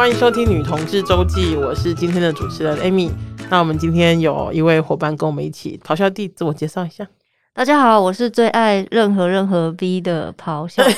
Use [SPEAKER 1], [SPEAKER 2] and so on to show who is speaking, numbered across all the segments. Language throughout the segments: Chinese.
[SPEAKER 1] 欢迎收听《女同志周记》，我是今天的主持人 Amy。那我们今天有一位伙伴跟我们一起，咆哮帝自我介绍一下。
[SPEAKER 2] 大家好，我是最爱任何任何 V 的咆哮帝。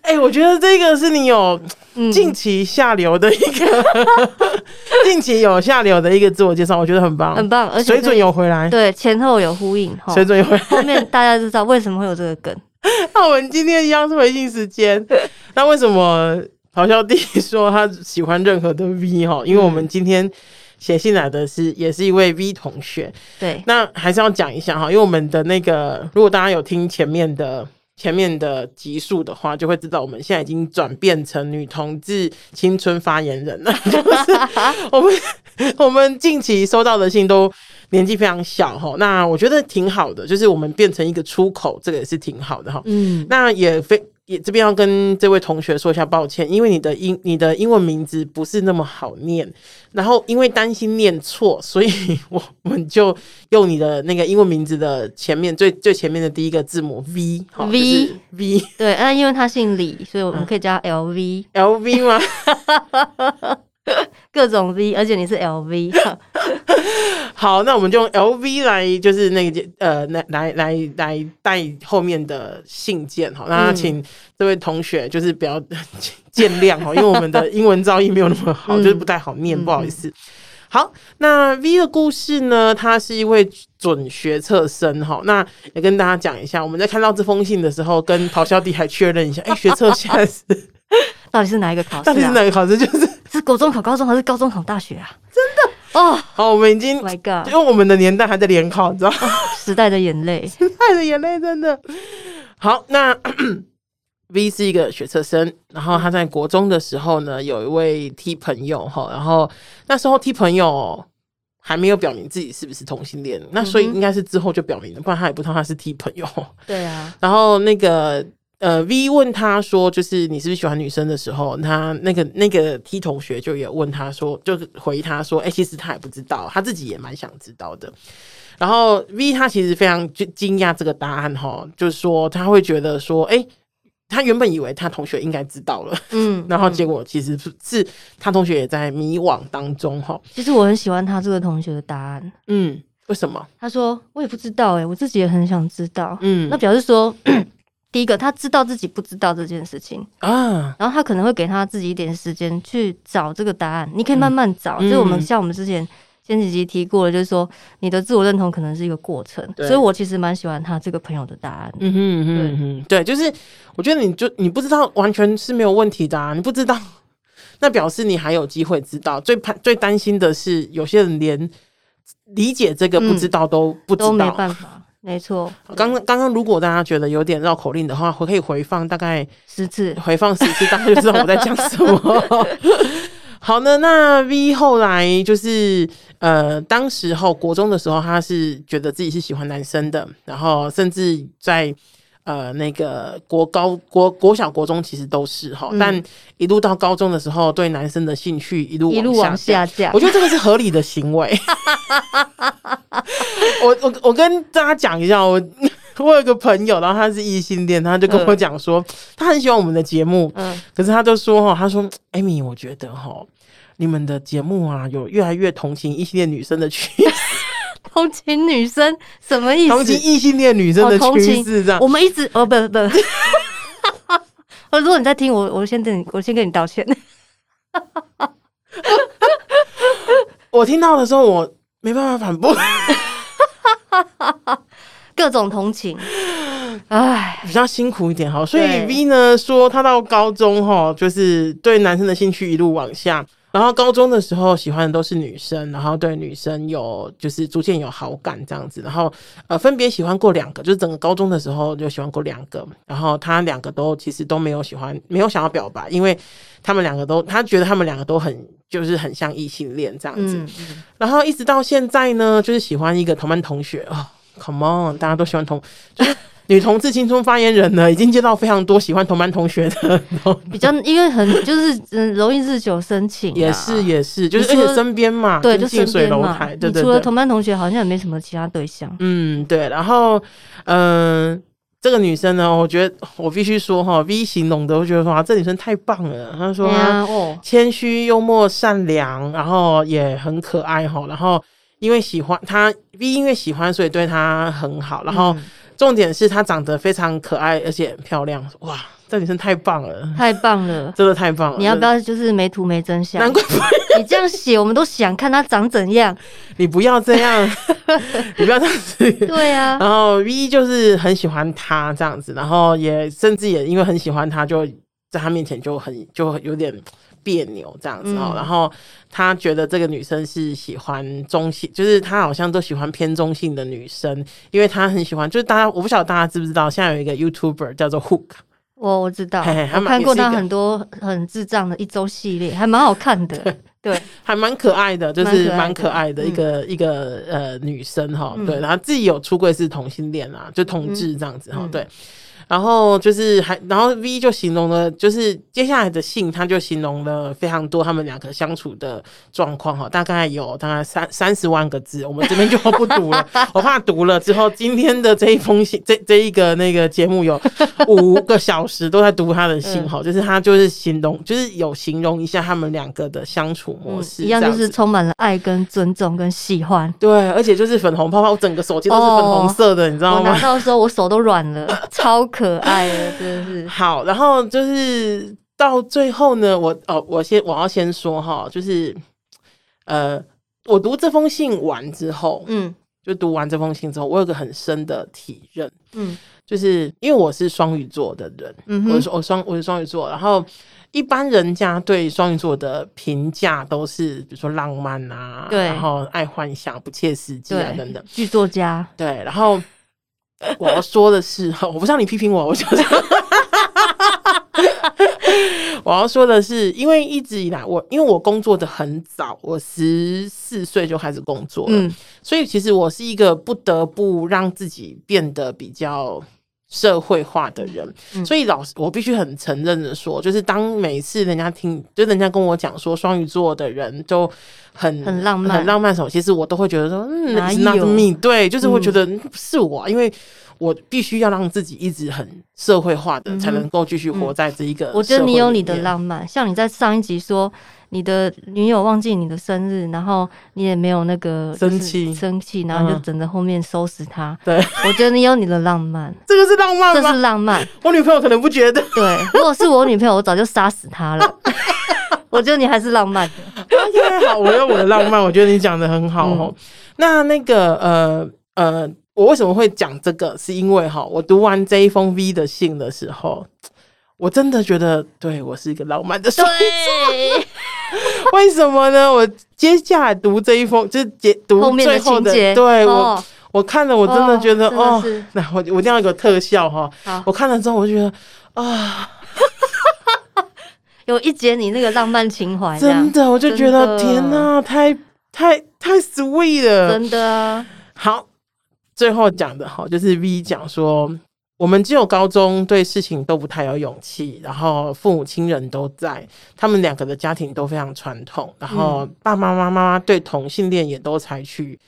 [SPEAKER 1] 哎、欸，我觉得这个是你有近期下流的一个，嗯、近期有下流的一个自我介绍，我觉得很棒，
[SPEAKER 2] 很棒，而且
[SPEAKER 1] 水准有回来，
[SPEAKER 2] 对，前后有呼应，
[SPEAKER 1] 水准有回来，
[SPEAKER 2] 后面大家就知道为什么会有这个梗。
[SPEAKER 1] 那我们今天一样是回信时间。那为什么咆哮帝说他喜欢任何的 V 哈？因为我们今天写信来的是也是一位 V 同学。
[SPEAKER 2] 对，
[SPEAKER 1] 那还是要讲一下哈，因为我们的那个，如果大家有听前面的前面的集数的话，就会知道我们现在已经转变成女同志青春发言人了。就是我们我们近期收到的信都。年纪非常小哈，那我觉得挺好的，就是我们变成一个出口，这个也是挺好的哈。嗯，那也非也这边要跟这位同学说一下抱歉，因为你的英你的英文名字不是那么好念，然后因为担心念错，所以我们就用你的那个英文名字的前面最 最前面的第一个字母 V 哈
[SPEAKER 2] V、就是、
[SPEAKER 1] V
[SPEAKER 2] 对，那因为他姓李，所以我们可以叫 LV、
[SPEAKER 1] 嗯、LV 吗？
[SPEAKER 2] 各种 V，而且你是 LV。
[SPEAKER 1] 好，那我们就用 LV 来，就是那个呃，来来来来带后面的信件哈。那请这位同学就是不要 见谅哈，因为我们的英文造诣没有那么好，就是不太好念，不好意思。好，那 V 的故事呢，他是一位准学测生哈。那也跟大家讲一下，我们在看到这封信的时候，跟咆哮弟还确认一下，哎、欸，学测现在是
[SPEAKER 2] 到底是哪一个考试、啊？
[SPEAKER 1] 到底是哪个考试？就是
[SPEAKER 2] 是国中考高中还是高中考大学啊？
[SPEAKER 1] 真的。哦，好，我们已经，My God，因为我们的年代还在联考，你知道吗？
[SPEAKER 2] 时代的眼泪，
[SPEAKER 1] 时代的眼泪，真的。好，那 V 是一个学测生，然后他在国中的时候呢，有一位 T 朋友哈，然后那时候 T 朋友还没有表明自己是不是同性恋，那所以应该是之后就表明了，不然他也不知道他是 T 朋友。
[SPEAKER 2] 对啊，
[SPEAKER 1] 然后那个。呃，V 问他说，就是你是不是喜欢女生的时候，他那个那个 T 同学就也问他说，就回他说，哎、欸，其实他也不知道，他自己也蛮想知道的。然后 V 他其实非常惊讶这个答案哈，就是说他会觉得说，哎、欸，他原本以为他同学应该知道了，嗯，然后结果其实是是他同学也在迷惘当中哈。
[SPEAKER 2] 其实我很喜欢他这个同学的答案，
[SPEAKER 1] 嗯，为什么？
[SPEAKER 2] 他说我也不知道、欸，哎，我自己也很想知道，嗯，那表示说。第一个，他知道自己不知道这件事情啊，然后他可能会给他自己一点时间去找这个答案。你可以慢慢找，嗯、就我们像我们之前前几集提过的，就是说你的自我认同可能是一个过程。所以我其实蛮喜欢他这个朋友的答案。嗯哼嗯哼
[SPEAKER 1] 嗯哼，对，就是我觉得你就你不知道完全是没有问题的啊，你不知道，那表示你还有机会知道。最怕最担心的是有些人连理解这个不知道都不知道，
[SPEAKER 2] 嗯、都没办法。没错，
[SPEAKER 1] 刚刚刚刚如果大家觉得有点绕口令的话，我可以回放大概
[SPEAKER 2] 十次，
[SPEAKER 1] 回放十次，大家就知道我在讲什么。好呢，那 V 后来就是呃，当时候国中的时候，他是觉得自己是喜欢男生的，然后甚至在。呃，那个国高国国小国中其实都是哈，嗯、但一路到高中的时候，对男生的兴趣一路
[SPEAKER 2] 一路往下降。
[SPEAKER 1] 我觉得这个是合理的行为。我我我跟大家讲一下，我我有个朋友，然后他是异性恋，他就跟我讲说，嗯、他很喜欢我们的节目，嗯，可是他就说哈，他说，Amy，我觉得哈，你们的节目啊，有越来越同情异性恋女生的趋势。
[SPEAKER 2] 同情女生什么意思？
[SPEAKER 1] 同情异性恋女生的趋势这样。
[SPEAKER 2] 我们一直哦不不，哦，如果你在听我，我先跟你，我先跟你道歉。
[SPEAKER 1] 我听到的时候，我没办法反驳。
[SPEAKER 2] 各种同情，唉，
[SPEAKER 1] 比较辛苦一点哈。所以 V 呢说，他到高中哈，就是对男生的兴趣一路往下。然后高中的时候喜欢的都是女生，然后对女生有就是逐渐有好感这样子，然后呃分别喜欢过两个，就是整个高中的时候就喜欢过两个，然后他两个都其实都没有喜欢，没有想要表白，因为他们两个都他觉得他们两个都很就是很像异性恋这样子，嗯嗯、然后一直到现在呢，就是喜欢一个同班同学哦，Come on，大家都喜欢同。就是女同志青春发言人呢，已经接到非常多喜欢同班同学的，
[SPEAKER 2] 比较因为很就是嗯容易日久生情，
[SPEAKER 1] 也是也是，就是而且身边嘛，
[SPEAKER 2] 对，就
[SPEAKER 1] 近水楼台，对对对。
[SPEAKER 2] 除了同班同学，好像也没什么其他对象。
[SPEAKER 1] 嗯，对。然后，嗯，这个女生呢，我觉得我必须说哈，V 形容的，我觉得哇，这女生太棒了。她说她谦虚、幽默、善良，然后也很可爱哈。然后因为喜欢她，V 因为喜欢，所以对她很好。然后重点是她长得非常可爱，而且很漂亮。哇，这女生太棒了，
[SPEAKER 2] 太棒了，
[SPEAKER 1] 真的太棒了。
[SPEAKER 2] 你要不要就是没图没真相？
[SPEAKER 1] 难怪
[SPEAKER 2] 你这样写，我们都想看她长怎样。
[SPEAKER 1] 你不要这样，你不要这样子。
[SPEAKER 2] 对啊，
[SPEAKER 1] 然后 V 就是很喜欢她这样子，然后也甚至也因为很喜欢她，就在她面前就很就有点别扭这样子哦。嗯、然后他觉得这个女生是喜欢中性，就是他好像都喜欢偏中性的女生，因为他很喜欢。就是大家我不晓得大家知不知道，现在有一个 YouTuber 叫做 Hook，
[SPEAKER 2] 我我知道，嘿嘿我看过他很多很智障的一周系列，还蛮好看的。对，还蛮可爱的，就是蛮可爱的一个一个呃女生哈，对，然后自己有出柜是同性恋啊，就同志这样子哈，对。然后就是还，然后 V 就形容了，就是接下来的信，他就形容了非常多他们两个相处的状况哈，大概有大概三三十万个字，我们这边就不读了，我怕读了之后，今天的这一封信，这这一个那个节目有 五个小时都在读他的信哈，就是他就是形容，就是有形容一下他们两个的相处模式，一样就是充满了爱跟尊重跟喜欢，
[SPEAKER 1] 对，而且就是粉红泡泡，我整个手机都是粉红色的，你知道吗？
[SPEAKER 2] 拿到的时候我手都软了，超。可爱了，真的是
[SPEAKER 1] 好。然后就是到最后呢，我哦，我先我要先说哈，就是呃，我读这封信完之后，嗯，就读完这封信之后，我有个很深的体认，嗯，就是因为我是双鱼座的人，嗯，我说我双我是双鱼座，然后一般人家对双鱼座的评价都是比如说浪漫啊，对，然后爱幻想、不切实际啊等等，
[SPEAKER 2] 剧作家，
[SPEAKER 1] 对，然后。我要说的是，我不像你批评我，我就是 我要说的是，因为一直以来，我因为我工作的很早，我十四岁就开始工作了，嗯，所以其实我是一个不得不让自己变得比较。社会化的人，嗯、所以老师，我必须很承认的说，就是当每次人家听，就人家跟我讲说双鱼座的人都很
[SPEAKER 2] 很浪漫，
[SPEAKER 1] 很浪漫的时候，其实我都会觉得说，嗯 not me，对，就是会觉得是我，嗯、因为我必须要让自己一直很社会化的，才能够继续活在这一个、嗯。
[SPEAKER 2] 我觉得你有你的浪漫，像你在上一集说。你的女友忘记你的生日，然后你也没有那个
[SPEAKER 1] 生气，
[SPEAKER 2] 生气，然后就等着后面收拾他。
[SPEAKER 1] 对，
[SPEAKER 2] 我觉得你有你的浪漫，
[SPEAKER 1] 这个是浪漫吗？
[SPEAKER 2] 这是浪漫。
[SPEAKER 1] 我女朋友可能不觉得。
[SPEAKER 2] 对，如果是我女朋友，我早就杀死她了。我觉得你还是浪漫的。
[SPEAKER 1] OK，好，我有我的浪漫。我觉得你讲的很好哦。嗯、那那个呃呃，我为什么会讲这个？是因为哈，我读完这一封 V 的信的时候，我真的觉得，对我是一个浪漫的双鱼座。为什么呢？我接下来读这一封，就是解读最后的，对我，我看了，我真的觉得哦，那我我一定要有个特效哈。我看了之后，我就觉得啊，
[SPEAKER 2] 有一节你那个浪漫情怀，
[SPEAKER 1] 真的，我就觉得天哪，太太太 sweet 了，
[SPEAKER 2] 真的。
[SPEAKER 1] 好，最后讲的哈，就是 V 讲说。我们只有高中对事情都不太有勇气，然后父母亲人都在，他们两个的家庭都非常传统，然后爸爸妈妈对同性恋也都采取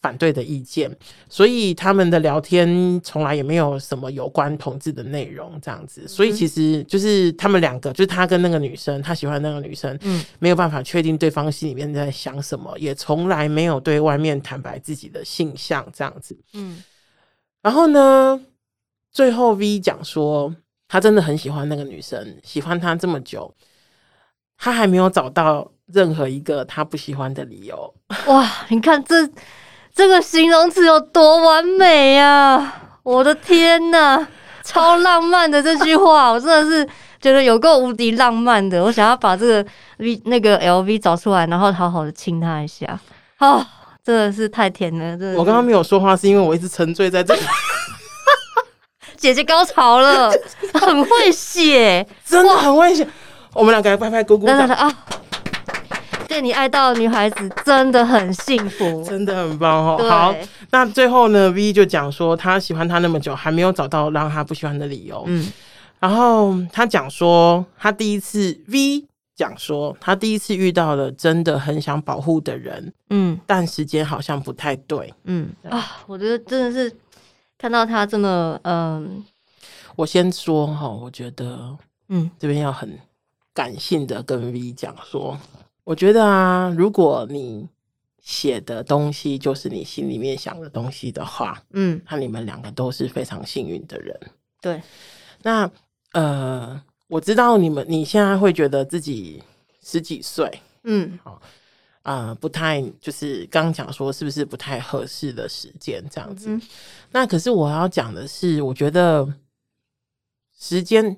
[SPEAKER 1] 反对的意见，所以他们的聊天从来也没有什么有关同志的内容这样子，所以其实就是他们两个，就是他跟那个女生，他喜欢那个女生，嗯，没有办法确定对方心里面在想什么，也从来没有对外面坦白自己的性向这样子，嗯，然后呢？最后 V 讲说，他真的很喜欢那个女生，喜欢她这么久，他还没有找到任何一个他不喜欢的理由。
[SPEAKER 2] 哇，你看这这个形容词有多完美啊！我的天哪，超浪漫的这句话，我真的是觉得有够无敌浪漫的。我想要把这个 V 那个 LV 找出来，然后好好的亲他一下。哦，真的是太甜了！真的，
[SPEAKER 1] 我刚刚没有说话，是因为我一直沉醉在这里。
[SPEAKER 2] 姐姐高潮了，很会写，
[SPEAKER 1] 真的很会写。我们两个来拍拍鼓鼓掌啊！
[SPEAKER 2] 对你爱到的女孩子真的很幸福，
[SPEAKER 1] 真的很棒哦。好，那最后呢，V 就讲说他喜欢他那么久，还没有找到让他不喜欢的理由。嗯，然后他讲说他第一次 V 讲说他第一次遇到了真的很想保护的人。嗯，但时间好像不太对。嗯
[SPEAKER 2] 啊，我觉得真的是。看到他这么嗯
[SPEAKER 1] 我先说哈，我觉得，嗯，这边要很感性的跟 V 讲说，我觉得啊，如果你写的东西就是你心里面想的东西的话，嗯，那你们两个都是非常幸运的人。
[SPEAKER 2] 对，
[SPEAKER 1] 那呃，我知道你们你现在会觉得自己十几岁，嗯，好。啊、呃，不太就是刚刚讲说是不是不太合适的时间这样子？嗯、那可是我要讲的是，我觉得时间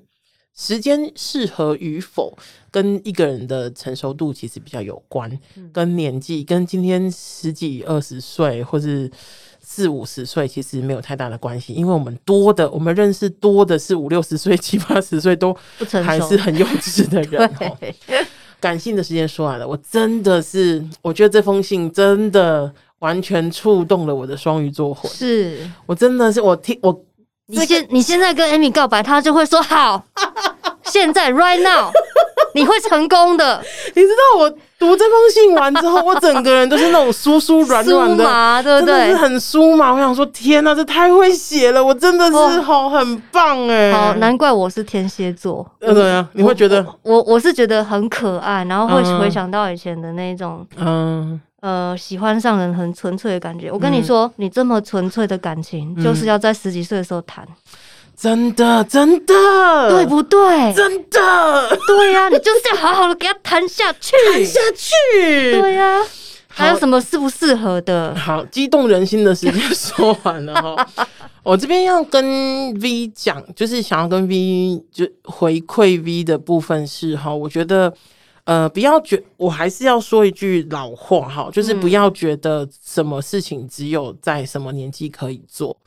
[SPEAKER 1] 时间适合与否跟一个人的成熟度其实比较有关，嗯、跟年纪跟今天十几二十岁或是四五十岁其实没有太大的关系，因为我们多的我们认识多的是五六十岁七八十岁都还是很幼稚的人。感性的时间说完了，我真的是，我觉得这封信真的完全触动了我的双鱼座魂。
[SPEAKER 2] 是
[SPEAKER 1] 我真的是我听我，
[SPEAKER 2] 你现你现在跟 Amy 告白，他就会说好，现在 right now。你会成功的，
[SPEAKER 1] 你知道我读这封信完之后，我整个人都是那种酥酥软软的，
[SPEAKER 2] 对不对？
[SPEAKER 1] 真的是很酥麻。我想说，天哪，这太会写了，我真的是好很棒哎！
[SPEAKER 2] 好，难怪我是天蝎座。
[SPEAKER 1] 怎么样，你会觉得
[SPEAKER 2] 我我是觉得很可爱，然后会回想到以前的那种，嗯呃，喜欢上人很纯粹的感觉。我跟你说，你这么纯粹的感情，就是要在十几岁的时候谈。
[SPEAKER 1] 真的，真的，
[SPEAKER 2] 对不对？
[SPEAKER 1] 真的，
[SPEAKER 2] 对呀、啊，你就是要好好的给他谈下去，
[SPEAKER 1] 谈下去。
[SPEAKER 2] 对呀、啊，还有什么适不适合的？
[SPEAKER 1] 好，激动人心的时间说完了哈。我这边要跟 V 讲，就是想要跟 V 就回馈 V 的部分是哈，我觉得呃，不要觉，我还是要说一句老话哈，就是不要觉得什么事情只有在什么年纪可以做。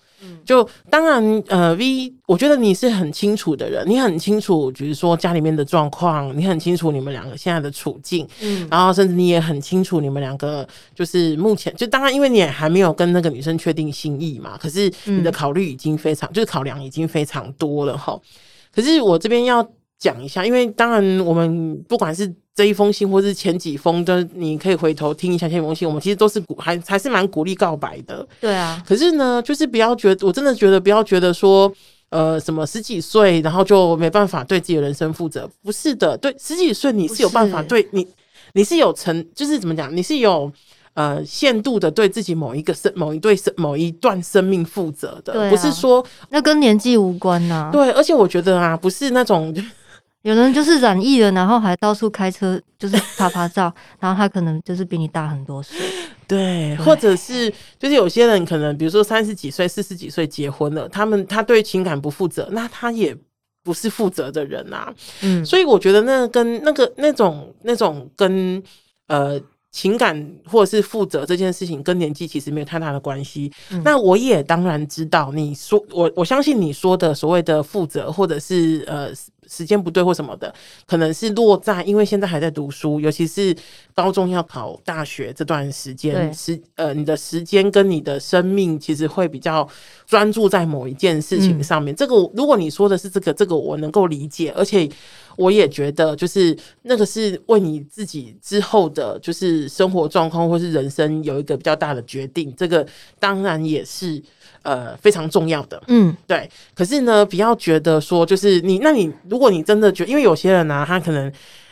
[SPEAKER 1] 就当然，呃，V，我觉得你是很清楚的人，你很清楚，比如说家里面的状况，你很清楚你们两个现在的处境，嗯，然后甚至你也很清楚你们两个就是目前，就当然因为你也还没有跟那个女生确定心意嘛，可是你的考虑已经非常，就是考量已经非常多了哈。可是我这边要讲一下，因为当然我们不管是。这一封信，或是前几封的，你可以回头听一下前几封信。我们其实都是鼓，还还是蛮鼓励告白的。
[SPEAKER 2] 对啊。
[SPEAKER 1] 可是呢，就是不要觉得，我真的觉得不要觉得说，呃，什么十几岁，然后就没办法对自己的人生负责。不是的，对，十几岁你是有办法对你，你是有成，就是怎么讲，你是有呃限度的对自己某一个生、某一对生、某一段生命负责的。啊。不是说
[SPEAKER 2] 那跟年纪无关呐。
[SPEAKER 1] 对，而且我觉得啊，不是那种。
[SPEAKER 2] 有人就是染疫了，然后还到处开车，就是拍拍照，然后他可能就是比你大很多岁，
[SPEAKER 1] 对，对或者是就是有些人可能，比如说三十几岁、四十几岁结婚了，他们他对情感不负责，那他也不是负责的人啊。嗯，所以我觉得那跟那个那种那种跟呃。情感或者是负责这件事情跟年纪其实没有太大的关系。嗯、那我也当然知道你说我我相信你说的所谓的负责或者是呃时间不对或什么的，可能是落在因为现在还在读书，尤其是高中要考大学这段时间，时呃你的时间跟你的生命其实会比较专注在某一件事情上面。嗯、这个如果你说的是这个，这个我能够理解，而且。我也觉得，就是那个是为你自己之后的，就是生活状况或是人生有一个比较大的决定。这个当然也是呃非常重要的，嗯，对。可是呢，不要觉得说，就是你，那你如果你真的觉得，因为有些人呢、啊，他可能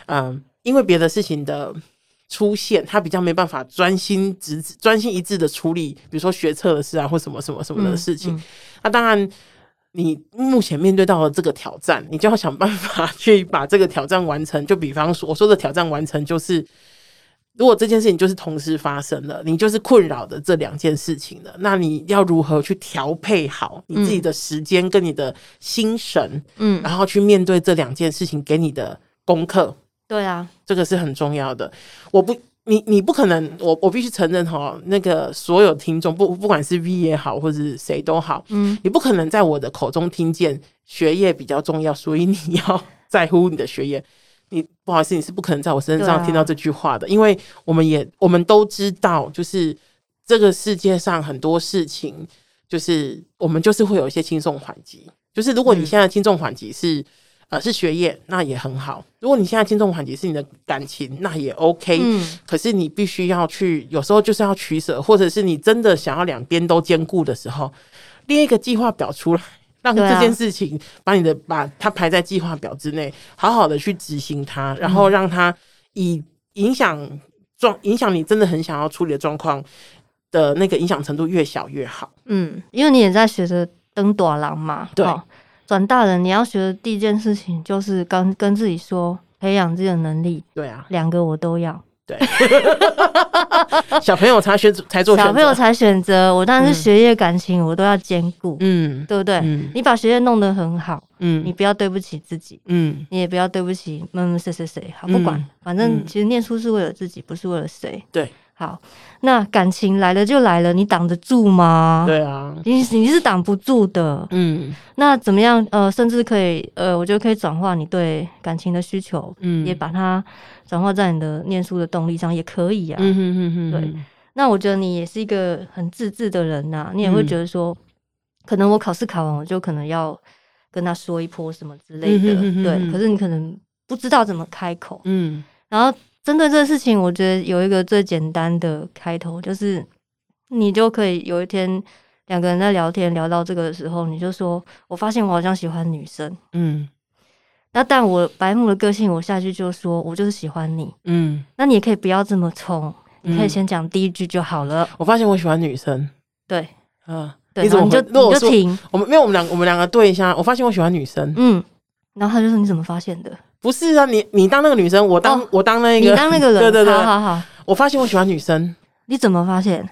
[SPEAKER 1] 嗯、呃，因为别的事情的出现，他比较没办法专心直专心一致的处理，比如说学测的事啊，或什么什么什么的事情。那、嗯嗯啊、当然。你目前面对到了这个挑战，你就要想办法去把这个挑战完成。就比方说，我说的挑战完成，就是如果这件事情就是同时发生了，你就是困扰的这两件事情了，那你要如何去调配好你自己的时间跟你的心神，嗯，然后去面对这两件事情给你的功课。
[SPEAKER 2] 对啊，
[SPEAKER 1] 这个是很重要的。我不。你你不可能，我我必须承认哈，那个所有听众不不管是 V 也好，或者是谁都好，嗯，你不可能在我的口中听见学业比较重要，所以你要在乎你的学业。你不好意思，你是不可能在我身上听到这句话的，啊、因为我们也我们都知道，就是这个世界上很多事情，就是我们就是会有一些轻重缓急，就是如果你现在轻重缓急是。呃，是学业，那也很好。如果你现在轻重缓急是你的感情，那也 OK。嗯，可是你必须要去，有时候就是要取舍，或者是你真的想要两边都兼顾的时候，列一个计划表出来，让这件事情把你的把它排在计划表之内，好好的去执行它，然后让它以影响状影响你真的很想要处理的状况的那个影响程度越小越好。
[SPEAKER 2] 嗯，因为你也在学着登短廊嘛，
[SPEAKER 1] 对，
[SPEAKER 2] 转大人你要学的第一件事情就是跟跟自己说，培养自己的能力。
[SPEAKER 1] 对啊，
[SPEAKER 2] 两个我都要。对，
[SPEAKER 1] 小朋友才选才做，
[SPEAKER 2] 小朋友才选择。我当然是学业感情我都要兼顾，嗯，对不对？嗯，你把学业弄得很好，嗯，你不要对不起自己，嗯，你也不要对不起，嗯，谁谁谁，好，不管，反正其实念书是为了自己，不是为了谁。
[SPEAKER 1] 对。
[SPEAKER 2] 好，那感情来了就来了，你挡得住吗？
[SPEAKER 1] 对啊，
[SPEAKER 2] 你你是挡不住的。嗯，那怎么样？呃，甚至可以，呃，我觉得可以转化你对感情的需求，嗯，也把它转化在你的念书的动力上，也可以啊。嗯哼哼哼，对。那我觉得你也是一个很自制的人呐、啊，你也会觉得说，嗯、可能我考试考完，我就可能要跟他说一波什么之类的，嗯、哼哼哼对。可是你可能不知道怎么开口，嗯，然后。针对这个事情，我觉得有一个最简单的开头，就是你就可以有一天两个人在聊天，聊到这个的时候，你就说：“我发现我好像喜欢女生。”嗯，那但我白目的个性，我下去就说：“我就是喜欢你。”嗯，那你也可以不要这么冲，你可以先讲第一句就好了。
[SPEAKER 1] 我发现我喜欢女生。
[SPEAKER 2] 对，
[SPEAKER 1] 嗯，你怎么你就你就停？我们因为我们两我们两个对一下，我发现我喜欢女生。
[SPEAKER 2] 嗯，然后他就说：“你怎么发现的？”
[SPEAKER 1] 不是啊，你你当那个女生，我当、哦、我当那个，
[SPEAKER 2] 你当那个人，
[SPEAKER 1] 对对对，
[SPEAKER 2] 好好好。
[SPEAKER 1] 我发现我喜欢女生，
[SPEAKER 2] 你怎么发现？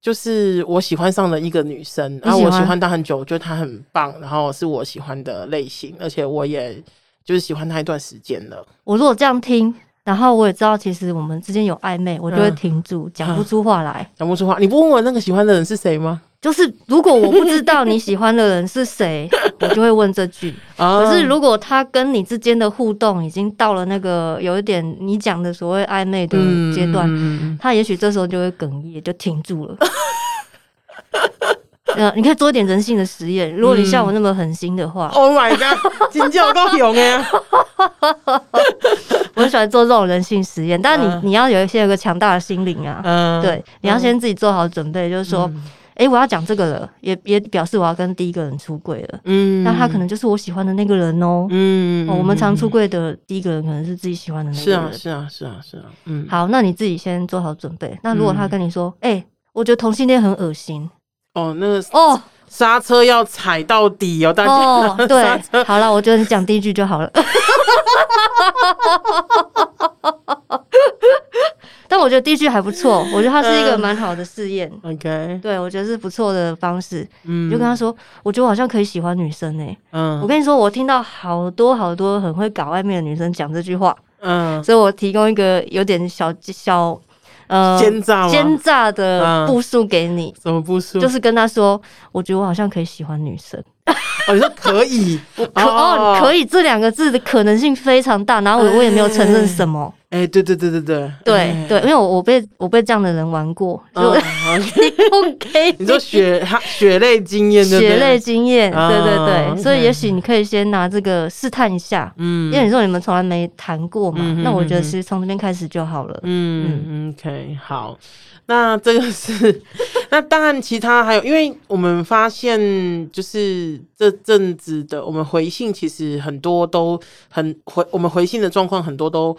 [SPEAKER 1] 就是我喜欢上了一个女生，然后我喜欢她很久，我觉得她很棒，然后是我喜欢的类型，而且我也就是喜欢她一段时间了。
[SPEAKER 2] 我如果这样听，然后我也知道其实我们之间有暧昧，我就会停住，讲、嗯、不出话来，
[SPEAKER 1] 讲不出话。你不问我那个喜欢的人是谁吗？
[SPEAKER 2] 就是如果我不知道你喜欢的人是谁，我就会问这句。可是如果他跟你之间的互动已经到了那个有一点你讲的所谓暧昧的阶段，嗯、他也许这时候就会哽咽，就停住了。呃，你可以做一点人性的实验。如果你像我那么狠心的话、
[SPEAKER 1] 嗯、，Oh my god，真叫够勇哎！
[SPEAKER 2] 我很喜欢做这种人性实验，但是你、嗯、你要有一些有个强大的心灵啊，嗯，对，你要先自己做好准备，就是说。嗯哎、欸，我要讲这个了，也也表示我要跟第一个人出柜了。嗯，那他可能就是我喜欢的那个人哦。嗯、喔，我们常出柜的第一个人可能是自己喜欢的那个人。
[SPEAKER 1] 是啊，是啊，是啊，是啊。嗯，
[SPEAKER 2] 好，那你自己先做好准备。那如果他跟你说，哎、嗯欸，我觉得同性恋很恶心。
[SPEAKER 1] 哦，那个哦，刹车要踩到底哦，大家。
[SPEAKER 2] 哦，对，好了，我觉得你讲第一句就好了。但我觉得第一句还不错，我觉得它是一个蛮好的试验。
[SPEAKER 1] OK，
[SPEAKER 2] 对，我觉得是不错的方式。嗯，就跟他说，我觉得我好像可以喜欢女生诶。嗯，我跟你说，我听到好多好多很会搞暧昧的女生讲这句话。嗯，所以我提供一个有点小小呃
[SPEAKER 1] 奸诈
[SPEAKER 2] 奸诈的步数给你。
[SPEAKER 1] 什么步数？
[SPEAKER 2] 就是跟他说，我觉得我好像可以喜欢女生。
[SPEAKER 1] 哦，你说可以？
[SPEAKER 2] 可哦，可以这两个字的可能性非常大，然后我我也没有承认什么。
[SPEAKER 1] 哎，对对对对对，
[SPEAKER 2] 对对，因为我我被我被这样的人玩过，就 OK。
[SPEAKER 1] 你说血血泪经验，
[SPEAKER 2] 血泪经验，对对对，所以也许你可以先拿这个试探一下，嗯，因为你说你们从来没谈过嘛，那我觉得其实从这边开始就好了，
[SPEAKER 1] 嗯。嗯，OK，好，那这个是，那当然其他还有，因为我们发现就是这阵子的我们回信其实很多都很回，我们回信的状况很多都。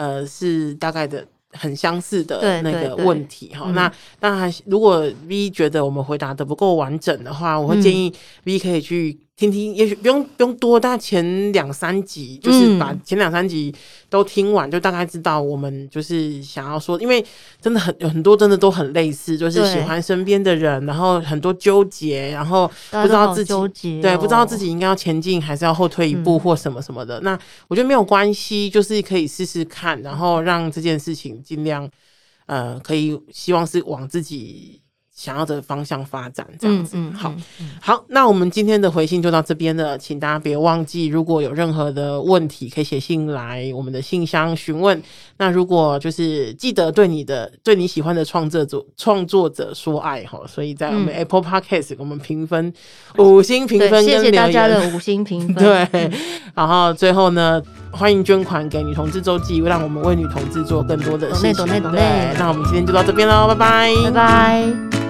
[SPEAKER 1] 呃，是大概的很相似的那个问题哈。那当然，如果 V 觉得我们回答的不够完整的话，我会建议 V 可以去。听听，也许不用不用多，大概前两三集就是把前两三集都听完，就大概知道我们就是想要说，因为真的很有很多真的都很类似，就是喜欢身边的人，然后很多纠结，然后不知道自己对，不知道自己应该要前进还是要后退一步或什么什么的。那我觉得没有关系，就是可以试试看，然后让这件事情尽量呃，可以希望是往自己。想要的方向发展这样子，嗯嗯嗯、好，好，那我们今天的回信就到这边了，请大家别忘记，如果有任何的问题，可以写信来我们的信箱询问。那如果就是记得对你的对你喜欢的创作者创作者说爱哈，所以在我们 Apple Podcast 给我们评分、嗯、五星评分跟，谢谢大
[SPEAKER 2] 家的五星评分。
[SPEAKER 1] 对，嗯、然后最后呢，欢迎捐款给女同志周记，让我们为女同志做更多的事情。对，那我们今天就到这边喽，拜拜，
[SPEAKER 2] 拜拜。